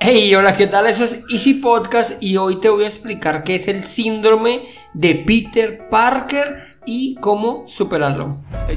Hey, hola, ¿qué tal? Eso es Easy Podcast y hoy te voy a explicar qué es el síndrome de Peter Parker y cómo superarlo. They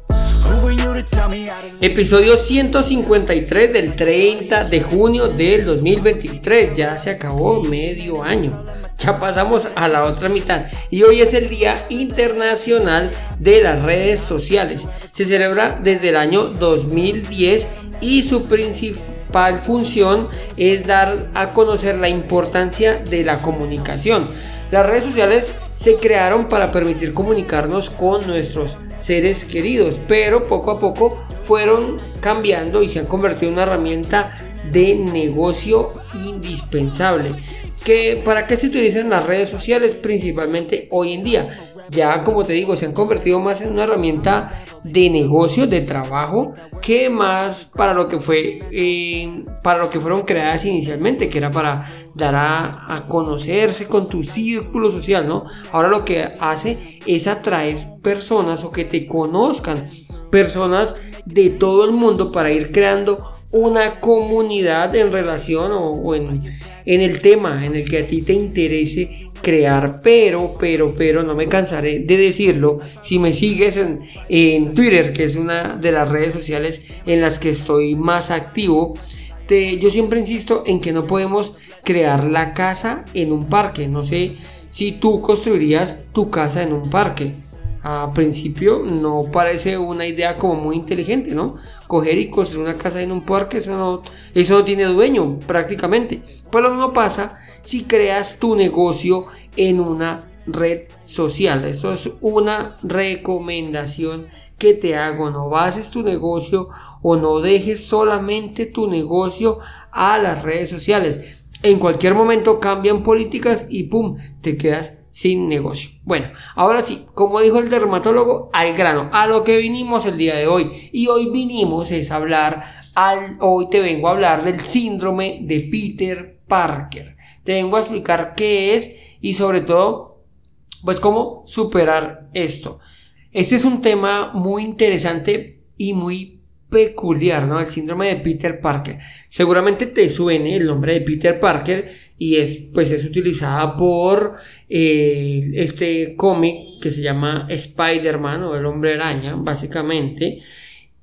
Episodio 153 del 30 de junio del 2023. Ya se acabó medio año. Ya pasamos a la otra mitad. Y hoy es el Día Internacional de las Redes Sociales. Se celebra desde el año 2010 y su principal función es dar a conocer la importancia de la comunicación. Las redes sociales se crearon para permitir comunicarnos con nuestros seres queridos, pero poco a poco fueron cambiando y se han convertido en una herramienta de negocio indispensable. ¿Que, ¿Para qué se utilizan las redes sociales principalmente hoy en día? Ya como te digo, se han convertido más en una herramienta de negocio, de trabajo, que más para lo que fue, eh, para lo que fueron creadas inicialmente, que era para dar a, conocerse con tu círculo social, ¿no? Ahora lo que hace es atraer personas o que te conozcan, personas de todo el mundo para ir creando una comunidad en relación o, en, en el tema en el que a ti te interese crear, pero, pero, pero no me cansaré de decirlo. Si me sigues en, en Twitter, que es una de las redes sociales en las que estoy más activo, yo siempre insisto en que no podemos crear la casa en un parque. No sé si tú construirías tu casa en un parque. A principio no parece una idea como muy inteligente, ¿no? Coger y construir una casa en un parque, eso no, eso no tiene dueño prácticamente. Pues lo mismo pasa si creas tu negocio en una red social. Esto es una recomendación que te hago. No bases tu negocio o no dejes solamente tu negocio a las redes sociales. En cualquier momento cambian políticas y pum, te quedas sin negocio. Bueno, ahora sí, como dijo el dermatólogo, al grano, a lo que vinimos el día de hoy. Y hoy vinimos es hablar, al, hoy te vengo a hablar del síndrome de Peter Parker. Te vengo a explicar qué es y sobre todo, pues cómo superar esto. Este es un tema muy interesante y muy peculiar, ¿no? El síndrome de Peter Parker. Seguramente te suene el nombre de Peter Parker y es, pues, es utilizada por eh, este cómic que se llama Spider-Man o el hombre araña, básicamente.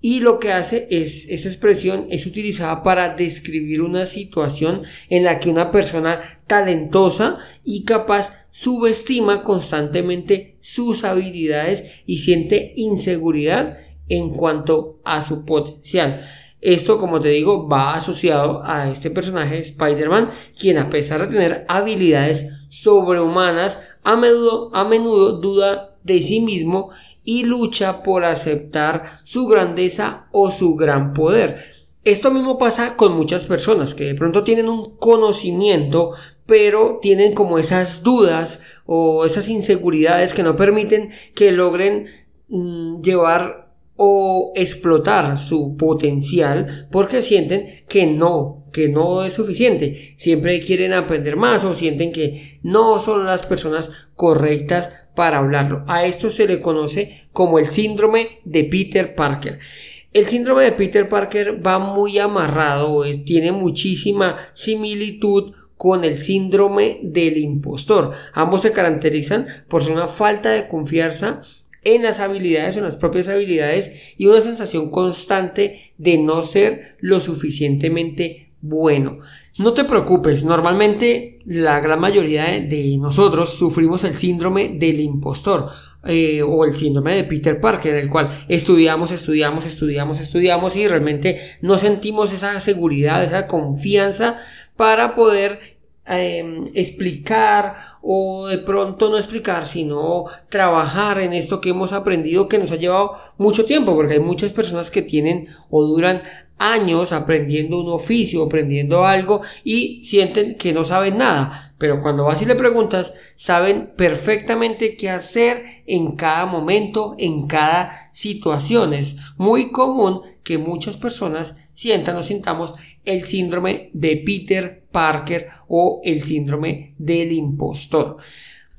Y lo que hace es, esta expresión es utilizada para describir una situación en la que una persona talentosa y capaz subestima constantemente sus habilidades y siente inseguridad en cuanto a su potencial. Esto, como te digo, va asociado a este personaje Spider-Man, quien a pesar de tener habilidades sobrehumanas, a menudo, a menudo duda de sí mismo y lucha por aceptar su grandeza o su gran poder. Esto mismo pasa con muchas personas que de pronto tienen un conocimiento, pero tienen como esas dudas o esas inseguridades que no permiten que logren mm, llevar o explotar su potencial porque sienten que no, que no es suficiente. Siempre quieren aprender más o sienten que no son las personas correctas para hablarlo. A esto se le conoce como el síndrome de Peter Parker. El síndrome de Peter Parker va muy amarrado, eh, tiene muchísima similitud con el síndrome del impostor. Ambos se caracterizan por una falta de confianza en las habilidades o en las propias habilidades y una sensación constante de no ser lo suficientemente bueno. No te preocupes, normalmente la gran mayoría de, nosotros sufrimos el síndrome del impostor. eh, o el síndrome de Peter Parker, en el cual estudiamos, estudiamos, estudiamos, estudiamos y realmente no sentimos esa seguridad, esa confianza para poder em, explicar o de pronto no explicar, sino trabajar en esto que hemos aprendido que nos ha llevado mucho tiempo, porque hay muchas personas que tienen o duran años aprendiendo un oficio, aprendiendo algo y sienten que no saben nada. Pero cuando vas y le preguntas, saben perfectamente qué hacer en cada momento, en cada situación. Es muy común que muchas personas sientan o sintamos el síndrome de Peter Parker o el síndrome del impostor.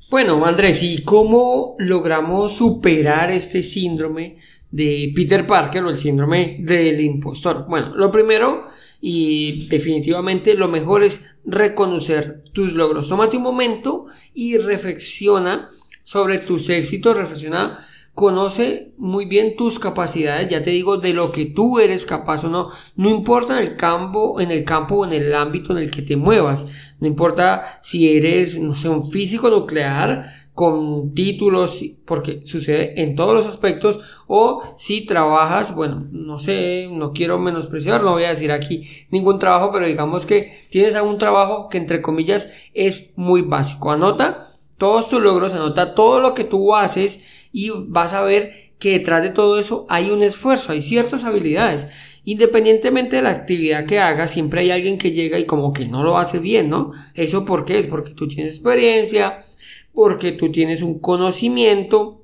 Bueno, Andrés, ¿y cómo logramos superar este síndrome de Peter Parker o el síndrome del impostor? Bueno, lo primero y definitivamente lo mejor es reconocer tus logros. Tómate un momento y reflexiona sobre tus éxitos, reflexiona conoce muy bien tus capacidades, ya te digo, de lo que tú eres capaz o no, no importa en el campo, en el campo o en el ámbito en el que te muevas, no importa si eres, no sé, un físico nuclear con títulos, porque sucede en todos los aspectos, o si trabajas, bueno, no sé, no quiero menospreciar, no voy a decir aquí ningún trabajo, pero digamos que tienes algún trabajo que entre comillas es muy básico. Anota todos tus logros, anota todo lo que tú haces, y vas a ver que detrás de todo eso hay un esfuerzo, hay ciertas habilidades. Independientemente de la actividad que hagas, siempre hay alguien que llega y como que no lo hace bien, ¿no? ¿Eso por qué? Es porque tú tienes experiencia, porque tú tienes un conocimiento.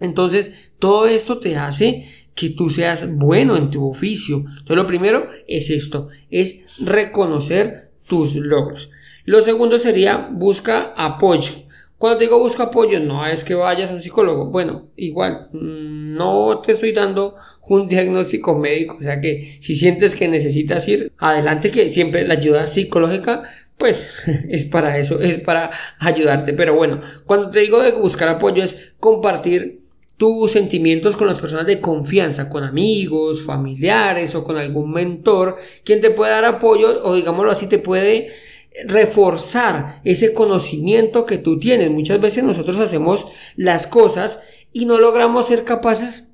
Entonces, todo esto te hace que tú seas bueno en tu oficio. Entonces, lo primero es esto, es reconocer tus logros. Lo segundo sería busca apoyo. Cuando te digo busco apoyo, no es que vayas a un psicólogo. Bueno, igual, mm, no te estoy dando un diagnóstico médico. O sea que si sientes que necesitas ir, adelante que siempre la ayuda psicológica, pues es para eso, es para ayudarte. Pero bueno, cuando te digo de buscar apoyo es compartir tus sentimientos con las personas de confianza, con amigos, familiares o con algún mentor, quien te puede dar apoyo o digámoslo así, te puede reforzar ese conocimiento que tú tienes. Muchas veces nosotros hacemos las cosas y no logramos ser capaces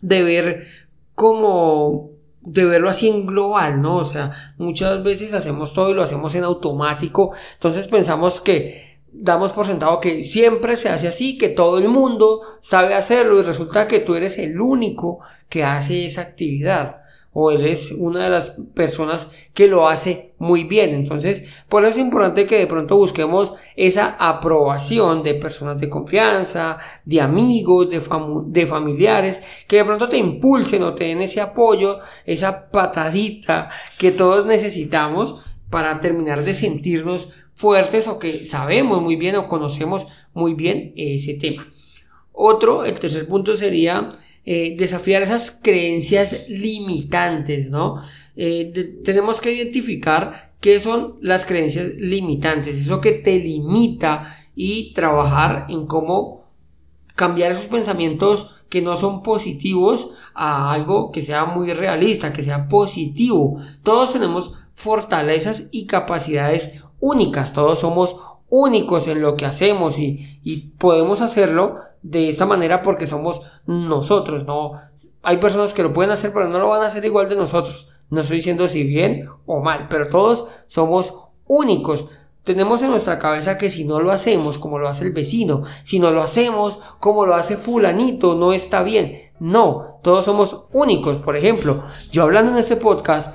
de ver como de verlo así en global, ¿no? O sea, muchas veces hacemos todo y lo hacemos en automático, entonces pensamos que damos por sentado que siempre se hace así, que todo el mundo sabe hacerlo y resulta que tú eres el único que hace esa actividad o él es una de las personas que lo hace muy bien. Entonces, por eso es importante que de pronto busquemos esa aprobación de personas de confianza, de amigos, de, de familiares, que de pronto te impulsen o te den ese apoyo, esa patadita que todos necesitamos para terminar de sentirnos fuertes o que sabemos muy bien o conocemos muy bien ese tema. Otro, el tercer punto sería eh, desafiar esas creencias limitantes, ¿no? Eh, tenemos que identificar qué son las creencias limitantes, eso que te limita y trabajar en cómo cambiar esos pensamientos que no son positivos a algo que sea muy realista, que sea positivo. Todos tenemos fortalezas y capacidades únicas, todos somos únicos en lo que hacemos y, y podemos hacerlo de esta manera porque somos nosotros, no hay personas que lo pueden hacer pero no lo van a hacer igual de nosotros. No estoy diciendo si bien o mal, pero todos somos únicos. Tenemos en nuestra cabeza que si no lo hacemos como lo hace el vecino, si no lo hacemos como lo hace fulanito, no está bien. No, todos somos únicos. Por ejemplo, yo hablando en este podcast,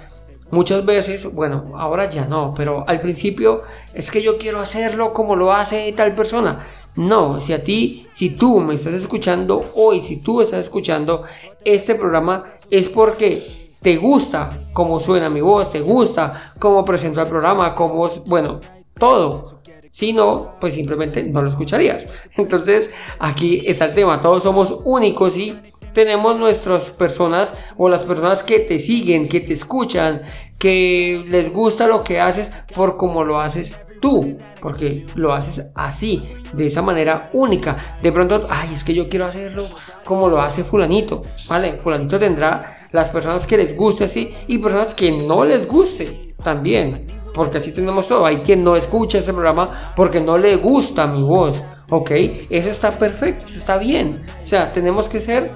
muchas veces, bueno, ahora ya no, pero al principio es que yo quiero hacerlo como lo hace tal persona. No, si a ti, si tú me estás escuchando hoy, si tú estás escuchando este programa, es porque te gusta cómo suena mi voz, te gusta cómo presento el programa, cómo, bueno, todo. Si no, pues simplemente no lo escucharías. Entonces, aquí está el tema. Todos somos únicos y tenemos nuestras personas o las personas que te siguen, que te escuchan, que les gusta lo que haces por cómo lo haces tú, porque lo haces así, de esa manera única. De pronto, ay, es que yo quiero hacerlo como lo hace fulanito, ¿vale? Fulanito tendrá las personas que les guste así y personas que no les guste también, porque así tenemos todo. Hay quien no escucha ese programa porque no le gusta mi voz, ¿ok? Eso está perfecto, eso está bien. O sea, tenemos que ser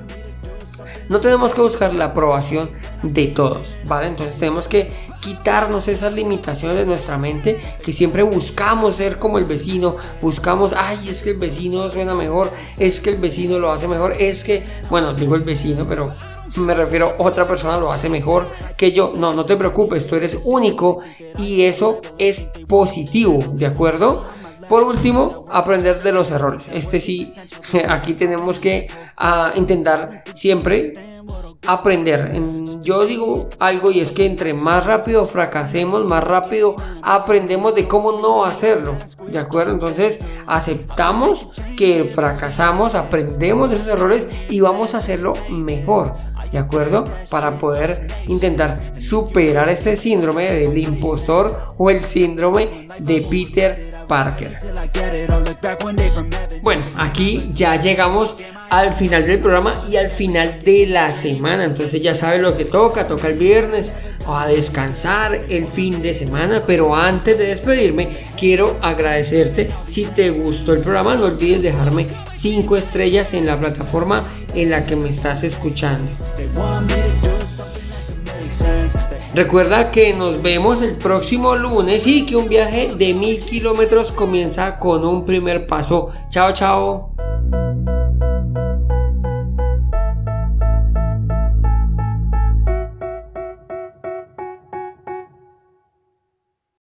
no tenemos que buscar la aprobación de todos, ¿vale? Entonces tenemos que quitarnos esas limitaciones de nuestra mente que siempre buscamos ser como el vecino, buscamos, ay, es que el vecino suena mejor, es que el vecino lo hace mejor, es que, bueno, digo el vecino, pero me refiero otra persona lo hace mejor que yo. No, no te preocupes, tú eres único y eso es positivo, ¿de acuerdo? Por último, aprender de los errores. Este sí, aquí tenemos que ah, intentar siempre aprender. Yo digo algo y es que entre más rápido fracasemos, más rápido aprendemos de cómo no hacerlo. ¿De acuerdo? Entonces aceptamos que fracasamos, aprendemos de esos errores y vamos a hacerlo mejor. ¿De acuerdo? Para poder intentar superar este síndrome del impostor o el síndrome de Peter Parker. Bueno, aquí ya llegamos al final del programa y al final de la semana. Entonces ya sabes lo que toca, toca el viernes a descansar el fin de semana. Pero antes de despedirme, quiero agradecerte. Si te gustó el programa, no olvides dejarme 5 estrellas en la plataforma en la que me estás escuchando. Recuerda que nos vemos el próximo lunes y que un viaje de mil kilómetros comienza con un primer paso. Chao, chao.